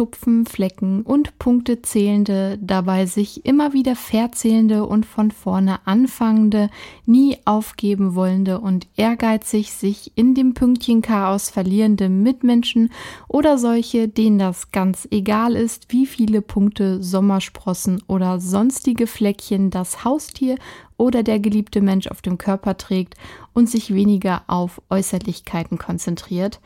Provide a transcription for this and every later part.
Tupfen, Flecken und Punkte zählende, dabei sich immer wieder verzählende und von vorne anfangende, nie aufgeben wollende und ehrgeizig sich in dem Pünktchenchaos verlierende Mitmenschen oder solche, denen das ganz egal ist, wie viele Punkte, Sommersprossen oder sonstige Fleckchen das Haustier oder der geliebte Mensch auf dem Körper trägt und sich weniger auf Äußerlichkeiten konzentriert,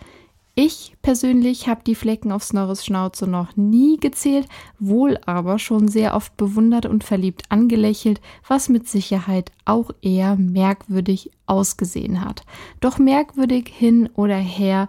ich persönlich habe die Flecken auf Snorres Schnauze noch nie gezählt, wohl aber schon sehr oft bewundert und verliebt angelächelt, was mit Sicherheit auch eher merkwürdig ausgesehen hat. Doch merkwürdig hin oder her,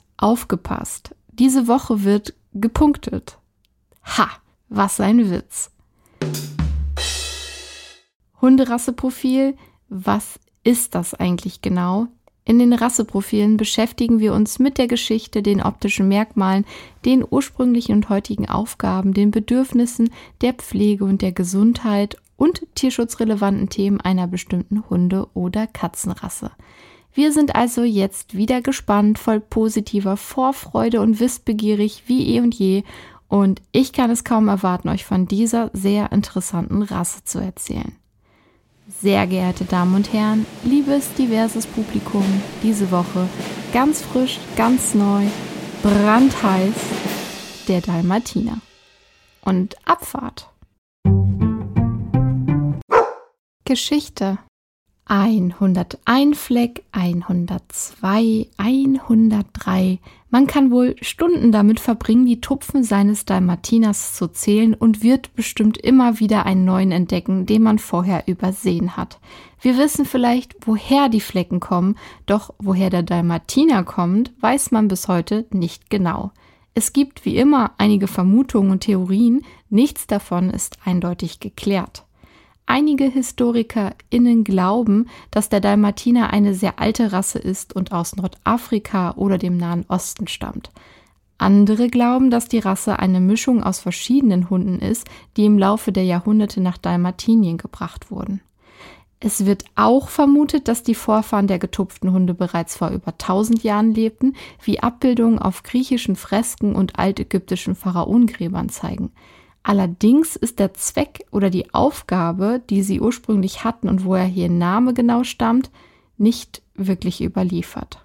Aufgepasst! Diese Woche wird gepunktet. Ha, was ein Witz. Hunderasseprofil, was ist das eigentlich genau? In den Rasseprofilen beschäftigen wir uns mit der Geschichte, den optischen Merkmalen, den ursprünglichen und heutigen Aufgaben, den Bedürfnissen der Pflege und der Gesundheit und tierschutzrelevanten Themen einer bestimmten Hunde- oder Katzenrasse. Wir sind also jetzt wieder gespannt, voll positiver Vorfreude und wissbegierig wie eh und je. Und ich kann es kaum erwarten, euch von dieser sehr interessanten Rasse zu erzählen. Sehr geehrte Damen und Herren, liebes diverses Publikum, diese Woche ganz frisch, ganz neu, brandheiß, der Dalmatiner. Und Abfahrt. Geschichte 101 Fleck, 102, 103. Man kann wohl Stunden damit verbringen, die Tupfen seines Dalmatiners zu zählen und wird bestimmt immer wieder einen neuen entdecken, den man vorher übersehen hat. Wir wissen vielleicht, woher die Flecken kommen, doch woher der Dalmatiner kommt, weiß man bis heute nicht genau. Es gibt wie immer einige Vermutungen und Theorien, nichts davon ist eindeutig geklärt. Einige HistorikerInnen glauben, dass der Dalmatiner eine sehr alte Rasse ist und aus Nordafrika oder dem Nahen Osten stammt. Andere glauben, dass die Rasse eine Mischung aus verschiedenen Hunden ist, die im Laufe der Jahrhunderte nach Dalmatinien gebracht wurden. Es wird auch vermutet, dass die Vorfahren der getupften Hunde bereits vor über 1000 Jahren lebten, wie Abbildungen auf griechischen Fresken und altägyptischen Pharaongräbern zeigen. Allerdings ist der Zweck oder die Aufgabe, die sie ursprünglich hatten und woher hier Name genau stammt, nicht wirklich überliefert.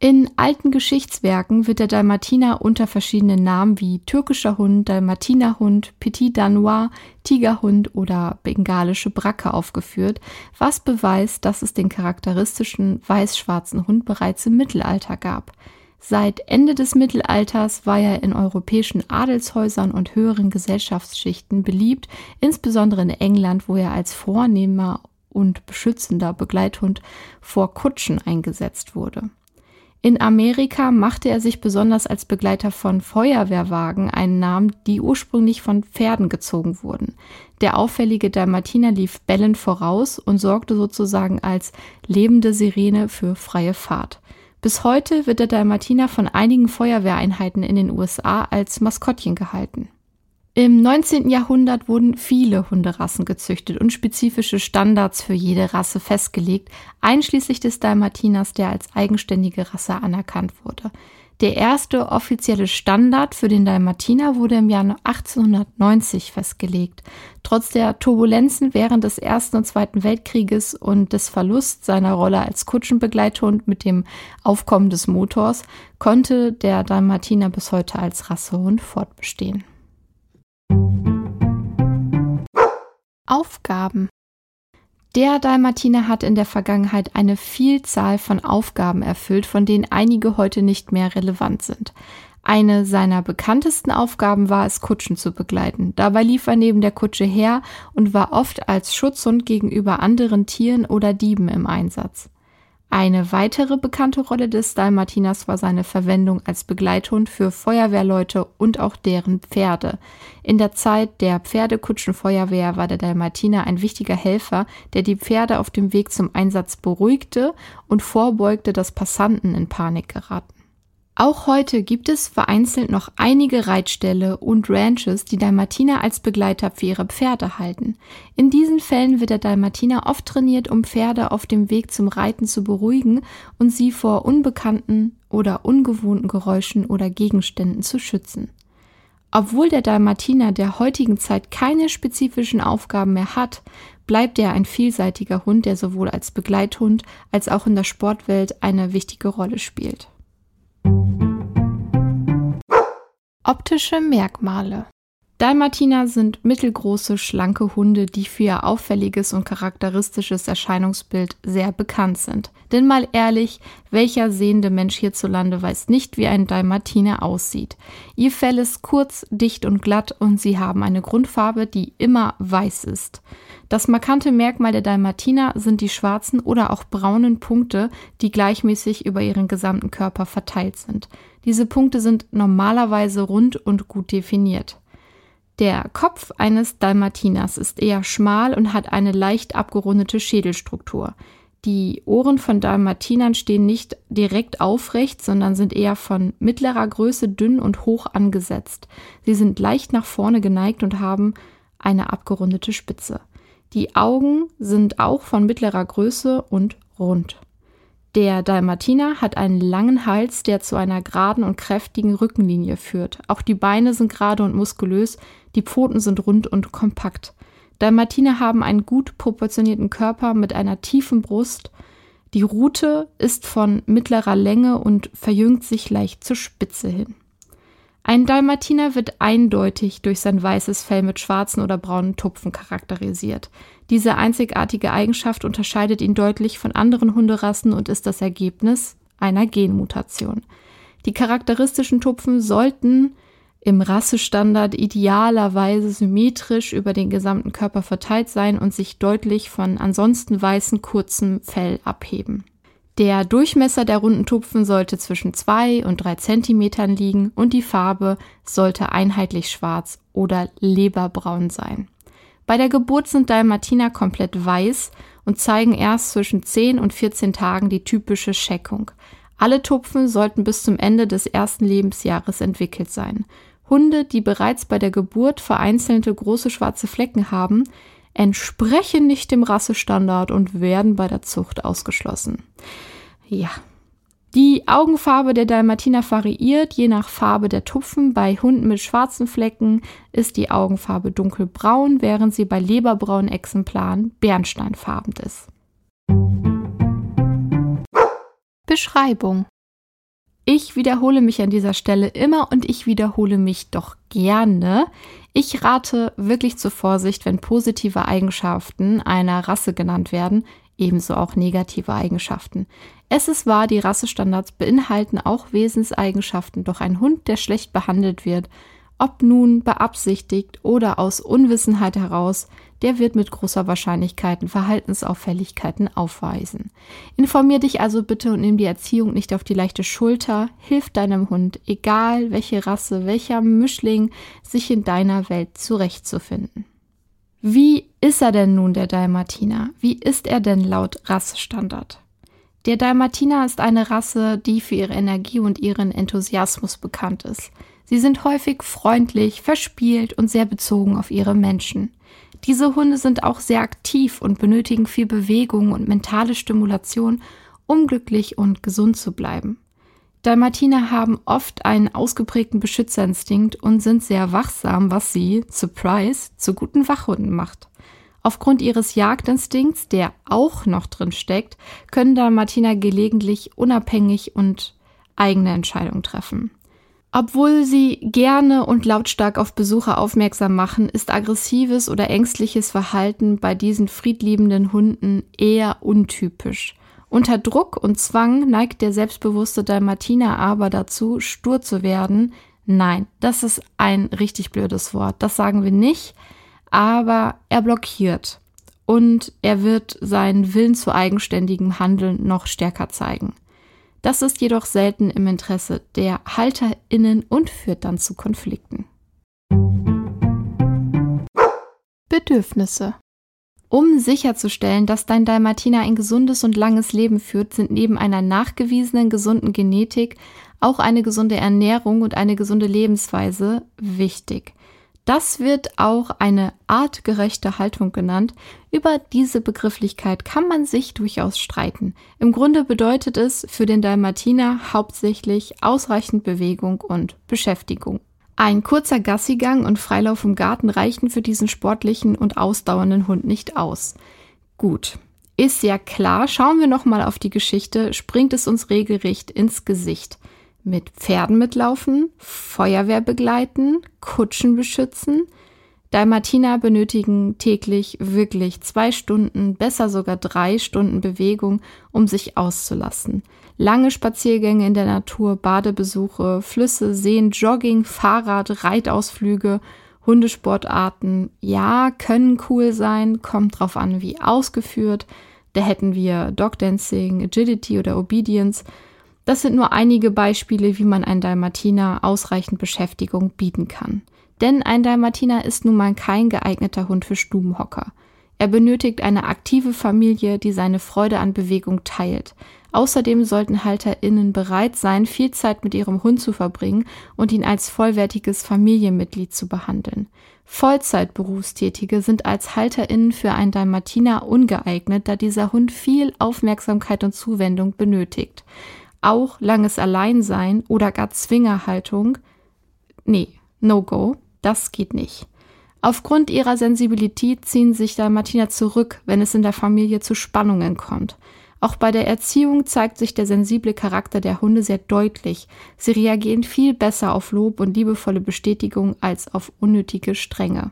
In alten Geschichtswerken wird der Dalmatiner unter verschiedenen Namen wie türkischer Hund, Dalmatinerhund, Petit Danois, Tigerhund oder bengalische Bracke aufgeführt, was beweist, dass es den charakteristischen weiß-schwarzen Hund bereits im Mittelalter gab. Seit Ende des Mittelalters war er in europäischen Adelshäusern und höheren Gesellschaftsschichten beliebt, insbesondere in England, wo er als vornehmer und beschützender Begleithund vor Kutschen eingesetzt wurde. In Amerika machte er sich besonders als Begleiter von Feuerwehrwagen einen Namen, die ursprünglich von Pferden gezogen wurden. Der auffällige Dalmatiner lief bellend voraus und sorgte sozusagen als lebende Sirene für freie Fahrt. Bis heute wird der Dalmatiner von einigen Feuerwehreinheiten in den USA als Maskottchen gehalten. Im 19. Jahrhundert wurden viele Hunderassen gezüchtet und spezifische Standards für jede Rasse festgelegt, einschließlich des Dalmatiners, der als eigenständige Rasse anerkannt wurde. Der erste offizielle Standard für den Dalmatiner wurde im Jahr 1890 festgelegt. Trotz der Turbulenzen während des Ersten und Zweiten Weltkrieges und des Verlusts seiner Rolle als Kutschenbegleithund mit dem Aufkommen des Motors konnte der Dalmatiner bis heute als Rassehund fortbestehen. Aufgaben der Dalmatiner hat in der Vergangenheit eine Vielzahl von Aufgaben erfüllt, von denen einige heute nicht mehr relevant sind. Eine seiner bekanntesten Aufgaben war es, Kutschen zu begleiten. Dabei lief er neben der Kutsche her und war oft als Schutzhund gegenüber anderen Tieren oder Dieben im Einsatz. Eine weitere bekannte Rolle des Dalmatiners war seine Verwendung als Begleithund für Feuerwehrleute und auch deren Pferde. In der Zeit der Pferdekutschenfeuerwehr war der Dalmatiner ein wichtiger Helfer, der die Pferde auf dem Weg zum Einsatz beruhigte und vorbeugte, dass Passanten in Panik geraten. Auch heute gibt es vereinzelt noch einige Reitställe und Ranches, die Dalmatiner als Begleiter für ihre Pferde halten. In diesen Fällen wird der Dalmatiner oft trainiert, um Pferde auf dem Weg zum Reiten zu beruhigen und sie vor unbekannten oder ungewohnten Geräuschen oder Gegenständen zu schützen. Obwohl der Dalmatiner der heutigen Zeit keine spezifischen Aufgaben mehr hat, bleibt er ein vielseitiger Hund, der sowohl als Begleithund als auch in der Sportwelt eine wichtige Rolle spielt. Optische Merkmale Dalmatiner sind mittelgroße, schlanke Hunde, die für ihr auffälliges und charakteristisches Erscheinungsbild sehr bekannt sind. Denn mal ehrlich, welcher sehende Mensch hierzulande weiß nicht, wie ein Dalmatiner aussieht. Ihr Fell ist kurz, dicht und glatt und sie haben eine Grundfarbe, die immer weiß ist. Das markante Merkmal der Dalmatiner sind die schwarzen oder auch braunen Punkte, die gleichmäßig über ihren gesamten Körper verteilt sind. Diese Punkte sind normalerweise rund und gut definiert. Der Kopf eines Dalmatiners ist eher schmal und hat eine leicht abgerundete Schädelstruktur. Die Ohren von Dalmatinern stehen nicht direkt aufrecht, sondern sind eher von mittlerer Größe dünn und hoch angesetzt. Sie sind leicht nach vorne geneigt und haben eine abgerundete Spitze. Die Augen sind auch von mittlerer Größe und rund. Der Dalmatiner hat einen langen Hals, der zu einer geraden und kräftigen Rückenlinie führt. Auch die Beine sind gerade und muskulös, die Pfoten sind rund und kompakt. Dalmatiner haben einen gut proportionierten Körper mit einer tiefen Brust. Die Rute ist von mittlerer Länge und verjüngt sich leicht zur Spitze hin. Ein Dalmatiner wird eindeutig durch sein weißes Fell mit schwarzen oder braunen Tupfen charakterisiert. Diese einzigartige Eigenschaft unterscheidet ihn deutlich von anderen Hunderassen und ist das Ergebnis einer Genmutation. Die charakteristischen Tupfen sollten im Rassestandard idealerweise symmetrisch über den gesamten Körper verteilt sein und sich deutlich von ansonsten weißen kurzem Fell abheben. Der Durchmesser der runden Tupfen sollte zwischen zwei und drei Zentimetern liegen und die Farbe sollte einheitlich schwarz oder leberbraun sein. Bei der Geburt sind Dalmatiner komplett weiß und zeigen erst zwischen 10 und 14 Tagen die typische Scheckung. Alle Tupfen sollten bis zum Ende des ersten Lebensjahres entwickelt sein. Hunde, die bereits bei der Geburt vereinzelte große schwarze Flecken haben, entsprechen nicht dem Rassestandard und werden bei der Zucht ausgeschlossen. Ja. Die Augenfarbe der Dalmatiner variiert je nach Farbe der Tupfen. Bei Hunden mit schwarzen Flecken ist die Augenfarbe dunkelbraun, während sie bei leberbraunen Exemplaren bernsteinfarben ist. Beschreibung ich wiederhole mich an dieser Stelle immer und ich wiederhole mich doch gerne. Ich rate wirklich zur Vorsicht, wenn positive Eigenschaften einer Rasse genannt werden, ebenso auch negative Eigenschaften. Es ist wahr, die Rassestandards beinhalten auch Wesenseigenschaften, doch ein Hund, der schlecht behandelt wird, ob nun beabsichtigt oder aus Unwissenheit heraus, der wird mit großer Wahrscheinlichkeit Verhaltensauffälligkeiten aufweisen. Informier dich also bitte und nimm die Erziehung nicht auf die leichte Schulter. Hilf deinem Hund, egal welche Rasse, welcher Mischling, sich in deiner Welt zurechtzufinden. Wie ist er denn nun, der Dalmatiner? Wie ist er denn laut Rassestandard? Der Dalmatiner ist eine Rasse, die für ihre Energie und ihren Enthusiasmus bekannt ist. Sie sind häufig freundlich, verspielt und sehr bezogen auf ihre Menschen. Diese Hunde sind auch sehr aktiv und benötigen viel Bewegung und mentale Stimulation, um glücklich und gesund zu bleiben. Dalmatiner haben oft einen ausgeprägten Beschützerinstinkt und sind sehr wachsam, was sie, surprise, zu guten Wachhunden macht. Aufgrund ihres Jagdinstinkts, der auch noch drin steckt, können Dalmatiner gelegentlich unabhängig und eigene Entscheidungen treffen. Obwohl sie gerne und lautstark auf Besucher aufmerksam machen, ist aggressives oder ängstliches Verhalten bei diesen friedliebenden Hunden eher untypisch. Unter Druck und Zwang neigt der selbstbewusste Dalmatiner aber dazu, stur zu werden. Nein, das ist ein richtig blödes Wort. Das sagen wir nicht. Aber er blockiert. und er wird seinen Willen zu eigenständigem Handeln noch stärker zeigen. Das ist jedoch selten im Interesse der HalterInnen und führt dann zu Konflikten. Bedürfnisse um sicherzustellen, dass dein Dalmatiner ein gesundes und langes Leben führt, sind neben einer nachgewiesenen gesunden Genetik auch eine gesunde Ernährung und eine gesunde Lebensweise wichtig. Das wird auch eine artgerechte Haltung genannt. Über diese Begrifflichkeit kann man sich durchaus streiten. Im Grunde bedeutet es für den Dalmatiner hauptsächlich ausreichend Bewegung und Beschäftigung. Ein kurzer Gassigang und Freilauf im Garten reichen für diesen sportlichen und ausdauernden Hund nicht aus. Gut, ist ja klar, schauen wir nochmal auf die Geschichte, springt es uns regelrecht ins Gesicht mit Pferden mitlaufen, Feuerwehr begleiten, Kutschen beschützen. Dalmatiner benötigen täglich wirklich zwei Stunden, besser sogar drei Stunden Bewegung, um sich auszulassen. Lange Spaziergänge in der Natur, Badebesuche, Flüsse, Seen, Jogging, Fahrrad, Reitausflüge, Hundesportarten, ja, können cool sein, kommt drauf an, wie ausgeführt. Da hätten wir Dogdancing, Agility oder Obedience. Das sind nur einige Beispiele, wie man ein Dalmatiner ausreichend Beschäftigung bieten kann. Denn ein Dalmatiner ist nun mal kein geeigneter Hund für Stubenhocker. Er benötigt eine aktive Familie, die seine Freude an Bewegung teilt. Außerdem sollten HalterInnen bereit sein, viel Zeit mit ihrem Hund zu verbringen und ihn als vollwertiges Familienmitglied zu behandeln. Vollzeitberufstätige sind als HalterInnen für einen Dalmatiner ungeeignet, da dieser Hund viel Aufmerksamkeit und Zuwendung benötigt auch langes Alleinsein oder gar Zwingerhaltung, nee, no go, das geht nicht. Aufgrund ihrer Sensibilität ziehen sich Dalmatiner zurück, wenn es in der Familie zu Spannungen kommt. Auch bei der Erziehung zeigt sich der sensible Charakter der Hunde sehr deutlich. Sie reagieren viel besser auf Lob und liebevolle Bestätigung als auf unnötige Strenge.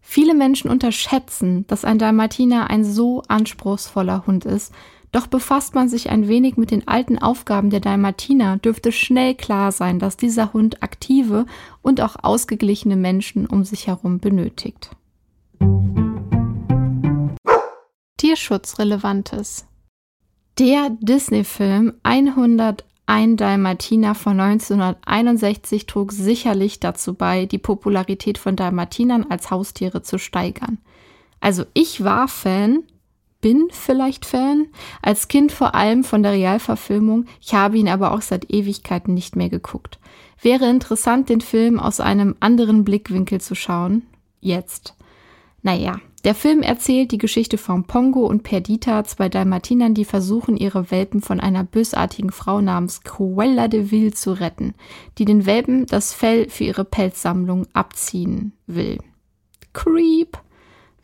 Viele Menschen unterschätzen, dass ein Dalmatiner ein so anspruchsvoller Hund ist doch befasst man sich ein wenig mit den alten Aufgaben der Dalmatiner, dürfte schnell klar sein, dass dieser Hund aktive und auch ausgeglichene Menschen um sich herum benötigt. Tierschutzrelevantes Der Disney-Film 101 Dalmatiner von 1961 trug sicherlich dazu bei, die Popularität von Dalmatinern als Haustiere zu steigern. Also ich war Fan, bin vielleicht Fan. Als Kind vor allem von der Realverfilmung. Ich habe ihn aber auch seit Ewigkeiten nicht mehr geguckt. Wäre interessant, den Film aus einem anderen Blickwinkel zu schauen. Jetzt. Naja, der Film erzählt die Geschichte von Pongo und Perdita, zwei Dalmatinern, die versuchen, ihre Welpen von einer bösartigen Frau namens Cruella de Vil zu retten, die den Welpen das Fell für ihre Pelzsammlung abziehen will. Creep.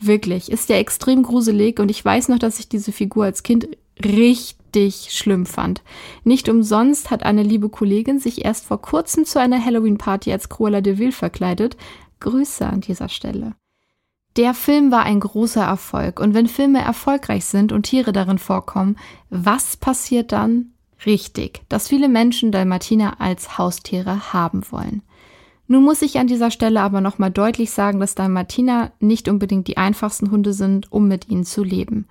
Wirklich, ist ja extrem gruselig und ich weiß noch, dass ich diese Figur als Kind richtig schlimm fand. Nicht umsonst hat eine liebe Kollegin sich erst vor kurzem zu einer Halloween-Party als Cruella de Vil verkleidet. Grüße an dieser Stelle. Der Film war ein großer Erfolg und wenn Filme erfolgreich sind und Tiere darin vorkommen, was passiert dann? Richtig, dass viele Menschen Dalmatiner als Haustiere haben wollen. Nun muss ich an dieser Stelle aber nochmal deutlich sagen, dass Dalmatiner nicht unbedingt die einfachsten Hunde sind, um mit ihnen zu leben.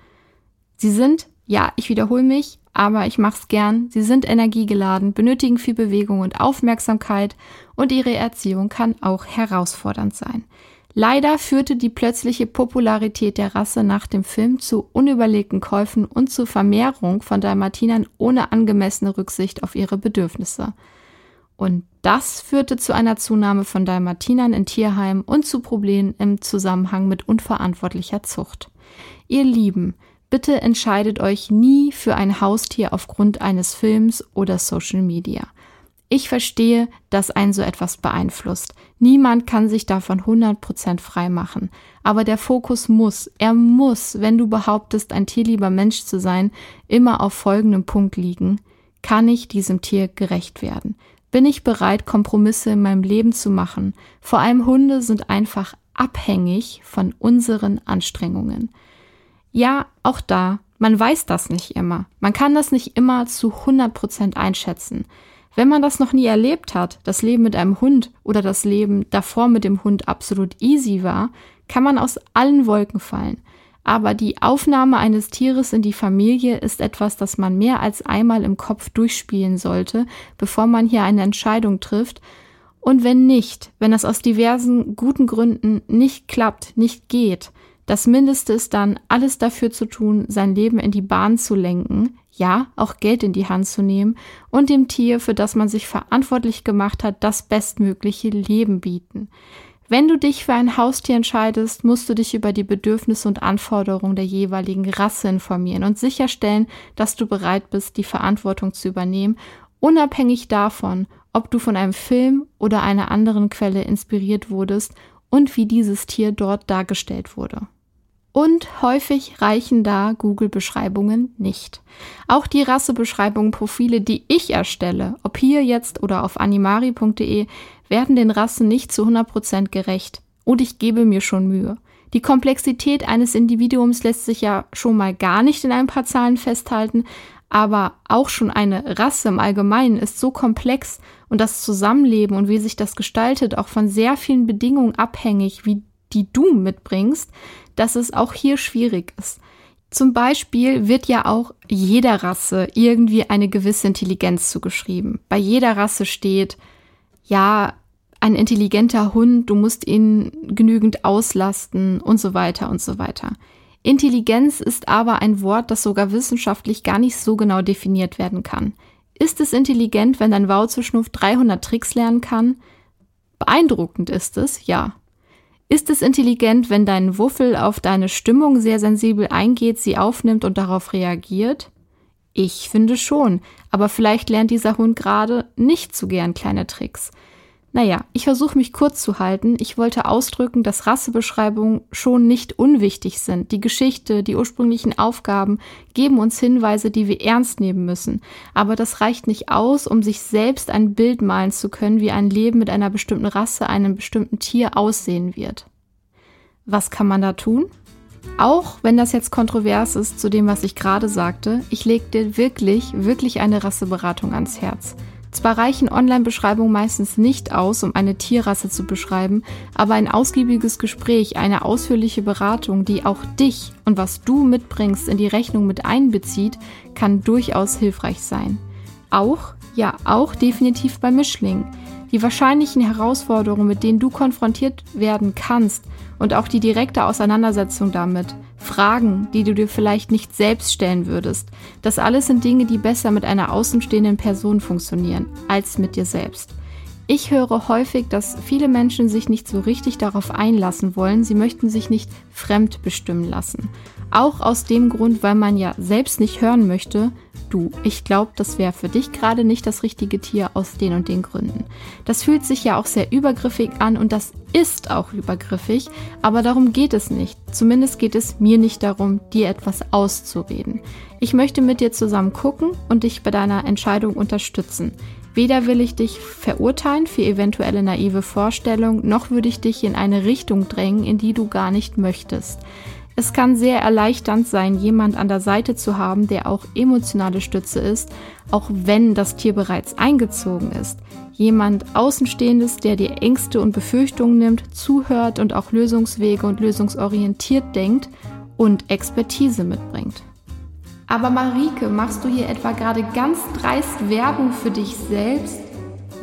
Sie sind, ja, ich wiederhole mich, aber ich mach's gern, sie sind energiegeladen, benötigen viel Bewegung und Aufmerksamkeit und ihre Erziehung kann auch herausfordernd sein. Leider führte die plötzliche Popularität der Rasse nach dem Film zu unüberlegten Käufen und zur Vermehrung von Dalmatinern ohne angemessene Rücksicht auf ihre Bedürfnisse. Und das führte zu einer Zunahme von Dalmatinern in Tierheimen und zu Problemen im Zusammenhang mit unverantwortlicher Zucht. Ihr Lieben, bitte entscheidet euch nie für ein Haustier aufgrund eines Films oder Social Media. Ich verstehe, dass ein so etwas beeinflusst. Niemand kann sich davon 100% frei machen. Aber der Fokus muss, er muss, wenn du behauptest, ein tierlieber Mensch zu sein, immer auf folgendem Punkt liegen. Kann ich diesem Tier gerecht werden? bin ich bereit, Kompromisse in meinem Leben zu machen. Vor allem Hunde sind einfach abhängig von unseren Anstrengungen. Ja, auch da, man weiß das nicht immer. Man kann das nicht immer zu 100 Prozent einschätzen. Wenn man das noch nie erlebt hat, das Leben mit einem Hund oder das Leben davor mit dem Hund absolut easy war, kann man aus allen Wolken fallen. aber die Aufnahme eines Tieres in die Familie ist etwas, das man mehr als einmal im Kopf durchspielen sollte, bevor man hier eine Entscheidung trifft. Und wenn nicht, wenn das aus diversen guten Gründen nicht klappt, nicht geht, das Mindeste ist dann, alles dafür zu tun, sein Leben in die Bahn zu lenken, ja, auch Geld in die Hand zu nehmen und dem Tier, für das man sich verantwortlich gemacht hat, das bestmögliche Leben bieten. Wenn du dich für ein Haustier entscheidest, musst du dich über die Bedürfnisse und Anforderungen der jeweiligen Rasse informieren und sicherstellen, dass du bereit bist, die Verantwortung zu übernehmen, unabhängig davon, ob du von einem Film oder einer anderen Quelle inspiriert wurdest und wie dieses Tier dort dargestellt wurde. Und häufig reichen da Google-Beschreibungen nicht. Auch die Rassebeschreibungen, Profile, die ich erstelle, ob hier jetzt oder auf animari.de, werden den Rassen nicht zu 100% gerecht. Und ich gebe mir schon Mühe. Die Komplexität eines Individuums lässt sich ja schon mal gar nicht in ein paar Zahlen festhalten, aber auch schon eine Rasse im Allgemeinen ist so komplex und das Zusammenleben und wie sich das gestaltet auch von sehr vielen Bedingungen abhängig, wie die du mitbringst, dass es auch hier schwierig ist. Zum Beispiel wird ja auch jeder Rasse irgendwie eine gewisse Intelligenz zugeschrieben. Bei jeder Rasse steht, ja, ein intelligenter Hund, du musst ihn genügend auslasten und so weiter und so weiter. Intelligenz ist aber ein Wort, das sogar wissenschaftlich gar nicht so genau definiert werden kann. Ist es intelligent, wenn dein Wauzelschnuff 300 Tricks lernen kann? Beeindruckend ist es, ja. Ist es intelligent, wenn dein Wuffel auf deine Stimmung sehr sensibel eingeht, sie aufnimmt und darauf reagiert? Ich finde schon, aber vielleicht lernt dieser Hund gerade nicht so gern kleine Tricks. Naja, ich versuche mich kurz zu halten. Ich wollte ausdrücken, dass Rassebeschreibungen schon nicht unwichtig sind. Die Geschichte, die ursprünglichen Aufgaben geben uns Hinweise, die wir ernst nehmen müssen. Aber das reicht nicht aus, um sich selbst ein Bild malen zu können, wie ein Leben mit einer bestimmten Rasse, einem bestimmten Tier aussehen wird. Was kann man da tun? Auch wenn das jetzt kontrovers ist zu dem, was ich gerade sagte, ich lege dir wirklich, wirklich eine Rasseberatung ans Herz. Zwar reichen Online-Beschreibungen meistens nicht aus, um eine Tierrasse zu beschreiben, aber ein ausgiebiges Gespräch, eine ausführliche Beratung, die auch dich und was du mitbringst in die Rechnung mit einbezieht, kann durchaus hilfreich sein. Auch, ja, auch definitiv bei Mischlingen. Die wahrscheinlichen Herausforderungen, mit denen du konfrontiert werden kannst und auch die direkte Auseinandersetzung damit, Fragen, die du dir vielleicht nicht selbst stellen würdest. Das alles sind Dinge, die besser mit einer außenstehenden Person funktionieren als mit dir selbst. Ich höre häufig, dass viele Menschen sich nicht so richtig darauf einlassen wollen. Sie möchten sich nicht fremd bestimmen lassen. Auch aus dem Grund, weil man ja selbst nicht hören möchte, du, ich glaube, das wäre für dich gerade nicht das richtige Tier aus den und den Gründen. Das fühlt sich ja auch sehr übergriffig an und das ist auch übergriffig, aber darum geht es nicht. Zumindest geht es mir nicht darum, dir etwas auszureden. Ich möchte mit dir zusammen gucken und dich bei deiner Entscheidung unterstützen. Weder will ich dich verurteilen für eventuelle naive Vorstellungen, noch würde ich dich in eine Richtung drängen, in die du gar nicht möchtest. Es kann sehr erleichternd sein, jemand an der Seite zu haben, der auch emotionale Stütze ist, auch wenn das Tier bereits eingezogen ist. Jemand Außenstehendes, der dir Ängste und Befürchtungen nimmt, zuhört und auch Lösungswege und lösungsorientiert denkt und Expertise mitbringt. Aber Marike, machst du hier etwa gerade ganz dreist Werbung für dich selbst?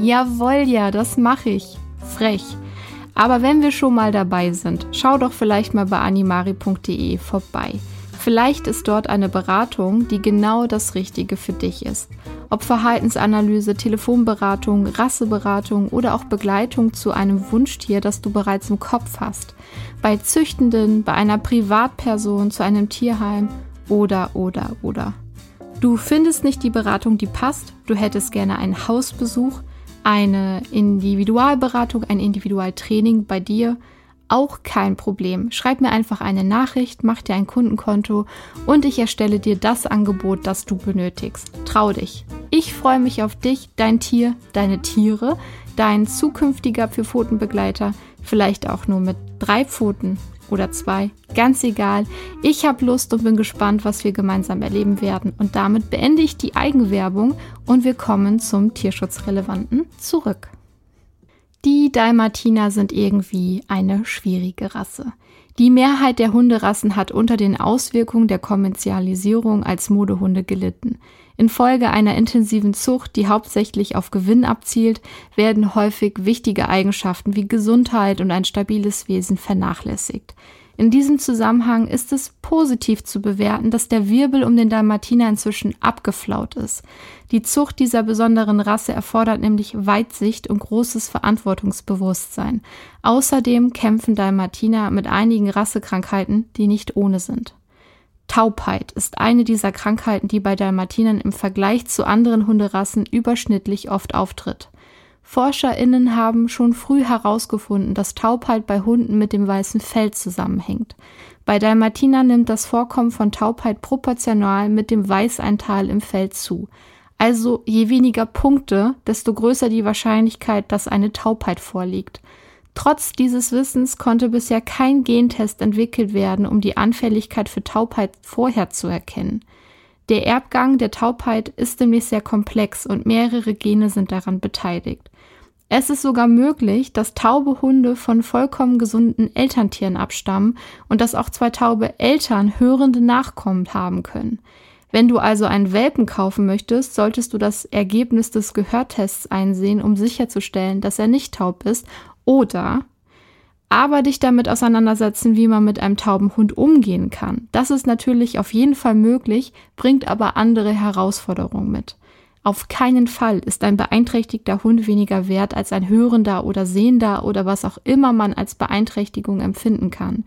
Jawohl, ja, das mache ich. Frech. Aber wenn wir schon mal dabei sind, schau doch vielleicht mal bei animari.de vorbei. Vielleicht ist dort eine Beratung, die genau das Richtige für dich ist. Ob Verhaltensanalyse, Telefonberatung, Rasseberatung oder auch Begleitung zu einem Wunschtier, das du bereits im Kopf hast. Bei Züchtenden, bei einer Privatperson, zu einem Tierheim oder, oder, oder. Du findest nicht die Beratung, die passt, du hättest gerne einen Hausbesuch, eine Individualberatung, ein Individualtraining bei dir, auch kein Problem. Schreib mir einfach eine Nachricht, mach dir ein Kundenkonto und ich erstelle dir das Angebot, das du benötigst. Trau dich. Ich freue mich auf dich, dein Tier, deine Tiere, dein zukünftiger Für-Pfoten-Begleiter, vielleicht auch nur mit drei Pfoten oder zwei, ganz egal. Ich habe Lust und bin gespannt, was wir gemeinsam erleben werden. Und damit beende ich die Eigenwerbung und wir kommen zum Tierschutzrelevanten zurück. Die Dalmatiner sind irgendwie eine schwierige Rasse. Die Mehrheit der Hunderassen hat unter den Auswirkungen der Kommerzialisierung als Modehunde gelitten. Infolge einer intensiven Zucht, die hauptsächlich auf Gewinn abzielt, werden häufig wichtige Eigenschaften wie Gesundheit und ein stabiles Wesen vernachlässigt. In diesem Zusammenhang ist es positiv zu bewerten, dass der Wirbel um den Dalmatiner inzwischen abgeflaut ist. Die Zucht dieser besonderen Rasse erfordert nämlich Weitsicht und großes Verantwortungsbewusstsein. Außerdem kämpfen Dalmatiner mit einigen Rassekrankheiten, die nicht ohne sind. Taubheit ist eine dieser Krankheiten, die bei Dalmatinern im Vergleich zu anderen Hunderassen überschnittlich oft auftritt. ForscherInnen haben schon früh herausgefunden, dass Taubheit bei Hunden mit dem weißen Fell zusammenhängt. Bei Dalmatiner nimmt das Vorkommen von Taubheit proportional mit dem Weißeinteil im Fell zu. Also je weniger Punkte, desto größer die Wahrscheinlichkeit, dass eine Taubheit vorliegt. Trotz dieses Wissens konnte bisher kein Gentest entwickelt werden, um die Anfälligkeit für Taubheit vorher zu erkennen. Der Erbgang der Taubheit ist nämlich sehr komplex und mehrere Gene sind daran beteiligt. Es ist sogar möglich, dass taube Hunde von vollkommen gesunden Elterntieren abstammen und dass auch zwei taube Eltern hörende Nachkommen haben können. Wenn du also einen Welpen kaufen möchtest, solltest du das Ergebnis des Gehörtests einsehen, um sicherzustellen, dass er nicht taub ist oder aber dich damit auseinandersetzen, wie man mit einem tauben Hund umgehen kann. Das ist natürlich auf jeden Fall möglich, bringt aber andere Herausforderungen mit. Auf keinen Fall ist ein beeinträchtigter Hund weniger wert als ein hörender oder sehender oder was auch immer man als Beeinträchtigung empfinden kann.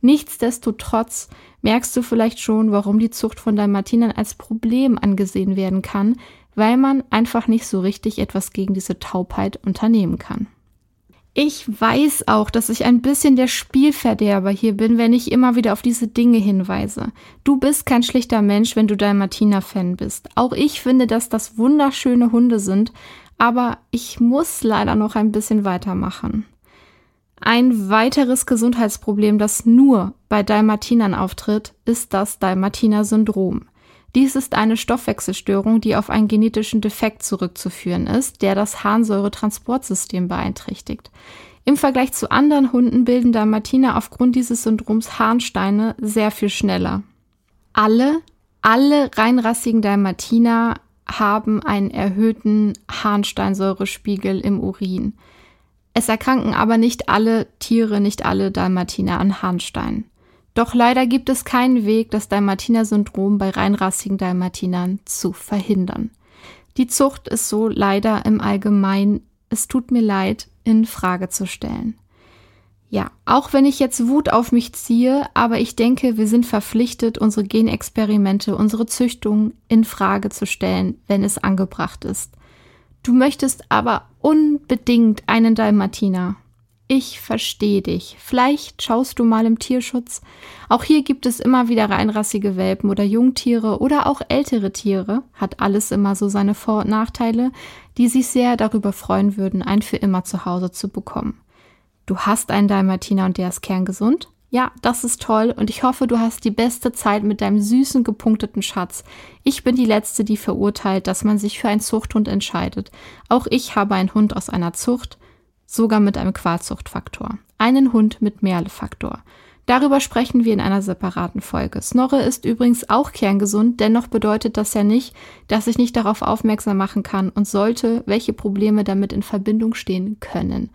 Nichtsdestotrotz merkst du vielleicht schon, warum die Zucht von Dalmatinern als Problem angesehen werden kann, weil man einfach nicht so richtig etwas gegen diese Taubheit unternehmen kann. Ich weiß auch, dass ich ein bisschen der Spielverderber hier bin, wenn ich immer wieder auf diese Dinge hinweise. Du bist kein schlichter Mensch, wenn du Dalmatiner-Fan bist. Auch ich finde, dass das wunderschöne Hunde sind, aber ich muss leider noch ein bisschen weitermachen. Ein weiteres Gesundheitsproblem, das nur bei Dalmatinern auftritt, ist das Dalmatiner-Syndrom. Dies ist eine Stoffwechselstörung, die auf einen genetischen Defekt zurückzuführen ist, der das Harnsäuretransportsystem beeinträchtigt. Im Vergleich zu anderen Hunden bilden Dalmatiner aufgrund dieses Syndroms Harnsteine sehr viel schneller. Alle, alle reinrassigen Dalmatiner haben einen erhöhten Harnsteinsäurespiegel im Urin. Es erkranken aber nicht alle Tiere, nicht alle Dalmatiner an Harnstein. Doch leider gibt es keinen Weg, das Dalmatiner-Syndrom bei reinrassigen Dalmatinern zu verhindern. Die Zucht ist so leider im Allgemeinen, es tut mir leid, in Frage zu stellen. Ja, auch wenn ich jetzt Wut auf mich ziehe, aber ich denke, wir sind verpflichtet, unsere Genexperimente, unsere Züchtung in Frage zu stellen, wenn es angebracht ist. Du möchtest aber unbedingt einen Dalmatiner. Ich verstehe dich. Vielleicht schaust du mal im Tierschutz. Auch hier gibt es immer wieder reinrassige Welpen oder Jungtiere oder auch ältere Tiere. Hat alles immer so seine Vor- und Nachteile, die sich sehr darüber freuen würden, einen für immer zu Hause zu bekommen. Du hast einen Dalmatiner und der ist kerngesund? Ja, das ist toll und ich hoffe, du hast die beste Zeit mit deinem süßen, gepunkteten Schatz. Ich bin die Letzte, die verurteilt, dass man sich für einen Zuchthund entscheidet. Auch ich habe einen Hund aus einer Zucht sogar mit einem Qualzuchtfaktor. Einen Hund mit Merle-Faktor. Darüber sprechen wir in einer separaten Folge. Snorre ist übrigens auch kerngesund, dennoch bedeutet das ja nicht, dass ich nicht darauf aufmerksam machen kann und sollte, welche Probleme damit in Verbindung stehen können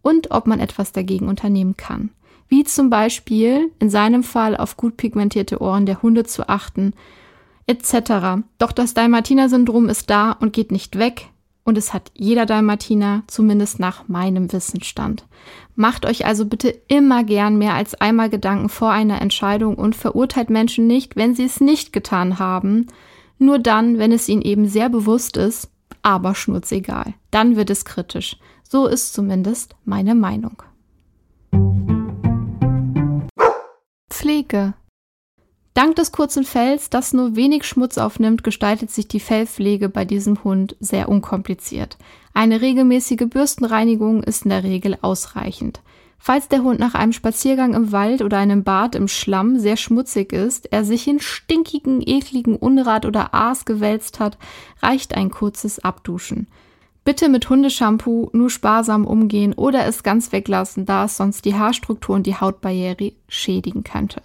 und ob man etwas dagegen unternehmen kann. Wie zum Beispiel in seinem Fall auf gut pigmentierte Ohren der Hunde zu achten, etc. Doch das Dalmatiner-Syndrom ist da und geht nicht weg, und es hat jeder Dalmatiner, zumindest nach meinem Wissensstand. Macht euch also bitte immer gern mehr als einmal Gedanken vor einer Entscheidung und verurteilt Menschen nicht, wenn sie es nicht getan haben. Nur dann, wenn es ihnen eben sehr bewusst ist, aber schnurzegal. Dann wird es kritisch. So ist zumindest meine Meinung. Pflege Dank des kurzen Fells, das nur wenig Schmutz aufnimmt, gestaltet sich die Fellpflege bei diesem Hund sehr unkompliziert. Eine regelmäßige Bürstenreinigung ist in der Regel ausreichend. Falls der Hund nach einem Spaziergang im Wald oder einem Bad im Schlamm sehr schmutzig ist, er sich in stinkigen, ekligen Unrat oder Aas gewälzt hat, reicht ein kurzes Abduschen. Bitte mit Hundeshampoo nur sparsam umgehen oder es ganz weglassen, da es sonst die Haarstruktur und die Hautbarriere schädigen könnte.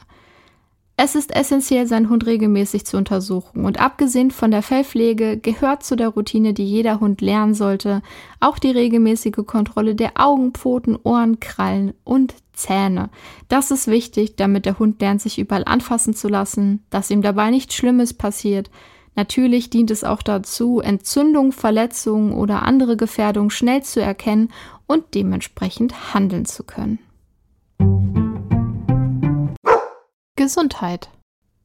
Es ist essentiell, seinen Hund regelmäßig zu untersuchen und abgesehen von der Fellpflege gehört zu der Routine, die jeder Hund lernen sollte, auch die regelmäßige Kontrolle der Augen, Pfoten, Ohren, Krallen und Zähne. Das ist wichtig, damit der Hund lernt, sich überall anfassen zu lassen, dass ihm dabei nichts Schlimmes passiert, Natürlich dient es auch dazu, Entzündung, Verletzungen oder andere Gefährdungen schnell zu erkennen und dementsprechend handeln zu können. Gesundheit.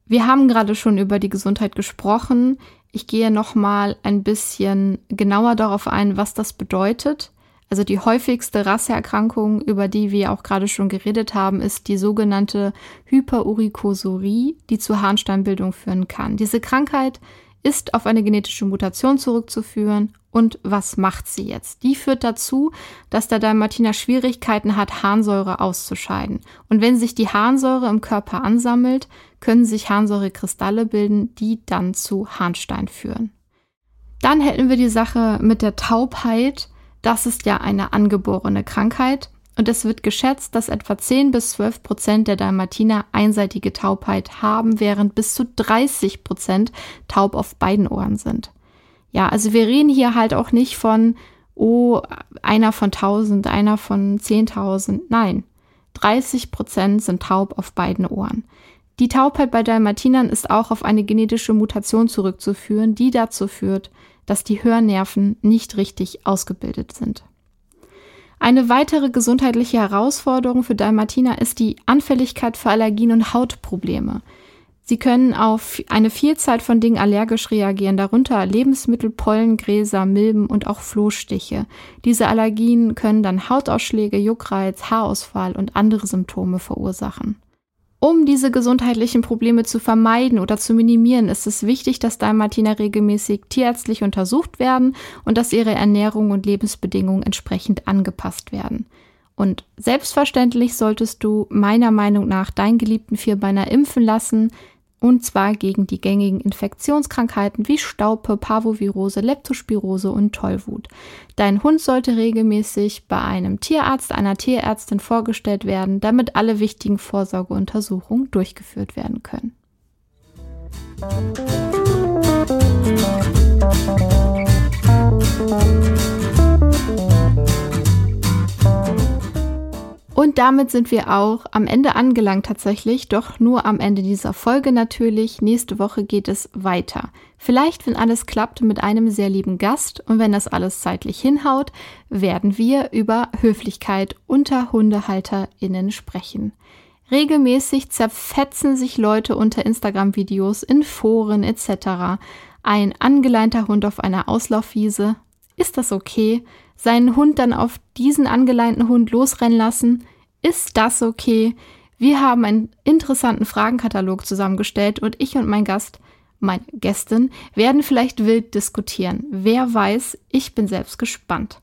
Wir haben gerade schon über die Gesundheit gesprochen. Ich gehe noch mal ein bisschen genauer darauf ein, was das bedeutet. Also die häufigste Rasseerkrankung, über die wir auch gerade schon geredet haben, ist die sogenannte Hyperurikosurie, die zu Harnsteinbildung führen kann. Diese Krankheit ist auf eine genetische Mutation zurückzuführen. Und was macht sie jetzt? Die führt dazu, dass der Dalmatiner Schwierigkeiten hat, Harnsäure auszuscheiden. Und wenn sich die Harnsäure im Körper ansammelt, können sich Harnsäurekristalle bilden, die dann zu Harnstein führen. Dann hätten wir die Sache mit der Taubheit. Das ist ja eine angeborene Krankheit und es wird geschätzt, dass etwa 10 bis 12 Prozent der Dalmatiner einseitige Taubheit haben, während bis zu 30 Prozent taub auf beiden Ohren sind. Ja, also wir reden hier halt auch nicht von, oh, einer von 1000, einer von 10.000. Nein, 30 Prozent sind taub auf beiden Ohren. Die Taubheit bei Dalmatinern ist auch auf eine genetische Mutation zurückzuführen, die dazu führt, dass die Hörnerven nicht richtig ausgebildet sind. Eine weitere gesundheitliche Herausforderung für Dalmatiner ist die Anfälligkeit für Allergien und Hautprobleme. Sie können auf eine Vielzahl von Dingen allergisch reagieren, darunter Lebensmittel, Pollen, Gräser, Milben und auch Flohstiche. Diese Allergien können dann Hautausschläge, Juckreiz, Haarausfall und andere Symptome verursachen. Um diese gesundheitlichen Probleme zu vermeiden oder zu minimieren, ist es wichtig, dass Dalmatiner regelmäßig tierärztlich untersucht werden und dass ihre Ernährung und Lebensbedingungen entsprechend angepasst werden. Und selbstverständlich solltest du meiner Meinung nach deinen geliebten Vierbeiner impfen lassen, und zwar gegen die gängigen Infektionskrankheiten wie Staupe, Parvovirose, Leptospirose und Tollwut. Dein Hund sollte regelmäßig bei einem Tierarzt, einer Tierärztin vorgestellt werden, damit alle wichtigen Vorsorgeuntersuchungen durchgeführt werden können. Und damit sind wir auch am Ende angelangt tatsächlich, doch nur am Ende dieser Folge natürlich. Nächste Woche geht es weiter. Vielleicht, wenn alles klappt, mit einem sehr lieben Gast und wenn das alles zeitlich hinhaut, werden wir über Höflichkeit unter HundehalterInnen sprechen. Regelmäßig zerfetzen sich Leute unter Instagram-Videos, in Foren etc. Ein angeleinter Hund auf einer Auslaufwiese. Ist das okay? seinen Hund dann auf diesen angeleinten Hund losrennen lassen? Ist das okay? Wir haben einen interessanten Fragenkatalog zusammengestellt und ich und mein Gast, meine Gästin, werden vielleicht wild diskutieren. Wer weiß, ich bin selbst gespannt.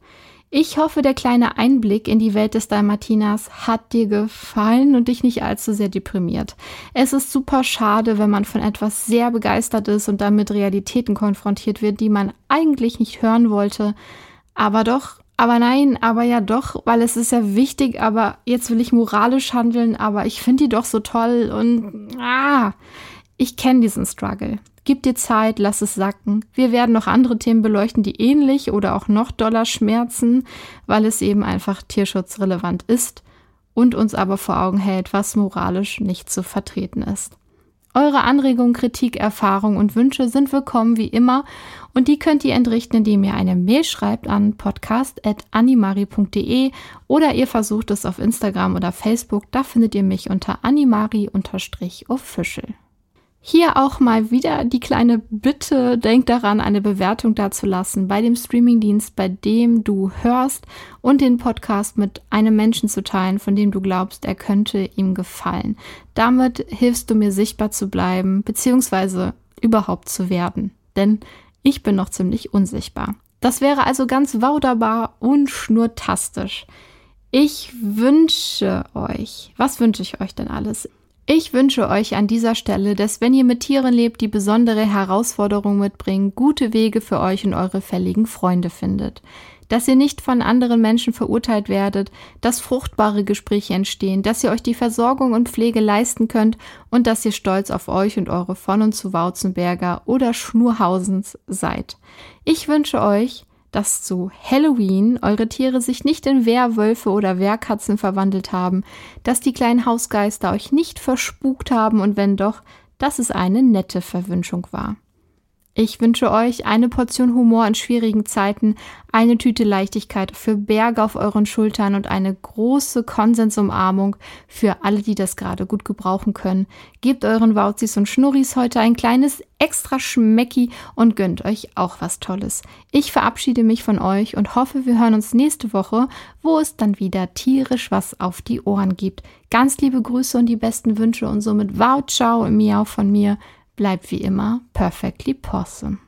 Ich hoffe, der kleine Einblick in die Welt des Dalmatinas hat dir gefallen und dich nicht allzu sehr deprimiert. Es ist super schade, wenn man von etwas sehr begeistert ist und dann mit Realitäten konfrontiert wird, die man eigentlich nicht hören wollte. Aber doch, aber nein, aber ja doch, weil es ist ja wichtig, aber jetzt will ich moralisch handeln, aber ich finde die doch so toll und ah, ich kenne diesen Struggle. Gib dir Zeit, lass es sacken. Wir werden noch andere Themen beleuchten, die ähnlich oder auch noch doller schmerzen, weil es eben einfach tierschutzrelevant ist und uns aber vor Augen hält, was moralisch nicht zu vertreten ist. Eure Anregungen, Kritik, Erfahrungen und Wünsche sind willkommen wie immer und die könnt ihr entrichten, indem ihr eine Mail schreibt an podcast.animari.de oder ihr versucht es auf Instagram oder Facebook. Da findet ihr mich unter animari-official. Hier auch mal wieder die kleine Bitte, denk daran, eine Bewertung dazulassen bei dem Streamingdienst, bei dem du hörst und den Podcast mit einem Menschen zu teilen, von dem du glaubst, er könnte ihm gefallen. Damit hilfst du mir sichtbar zu bleiben, beziehungsweise überhaupt zu werden. Denn ich bin noch ziemlich unsichtbar. Das wäre also ganz wunderbar und schnurtastisch. Ich wünsche euch, was wünsche ich euch denn alles? Ich wünsche euch an dieser Stelle, dass wenn ihr mit Tieren lebt, die besondere Herausforderungen mitbringen, gute Wege für euch und eure fälligen Freunde findet. Dass ihr nicht von anderen Menschen verurteilt werdet, dass fruchtbare Gespräche entstehen, dass ihr euch die Versorgung und Pflege leisten könnt und dass ihr stolz auf euch und eure von und zu Wautzenberger oder Schnurhausens seid. Ich wünsche euch, dass zu Halloween eure Tiere sich nicht in Wehrwölfe oder Wehrkatzen verwandelt haben, dass die kleinen Hausgeister euch nicht verspukt haben und wenn doch, dass es eine nette Verwünschung war. Ich wünsche euch eine Portion Humor in schwierigen Zeiten, eine Tüte Leichtigkeit für Berge auf euren Schultern und eine große Konsensumarmung für alle, die das gerade gut gebrauchen können. Gebt euren Wauzis und Schnurris heute ein kleines extra Schmecki und gönnt euch auch was Tolles. Ich verabschiede mich von euch und hoffe, wir hören uns nächste Woche, wo es dann wieder tierisch was auf die Ohren gibt. Ganz liebe Grüße und die besten Wünsche und somit Wow, ciao Miau von mir. Bleibt wie immer perfectly possum.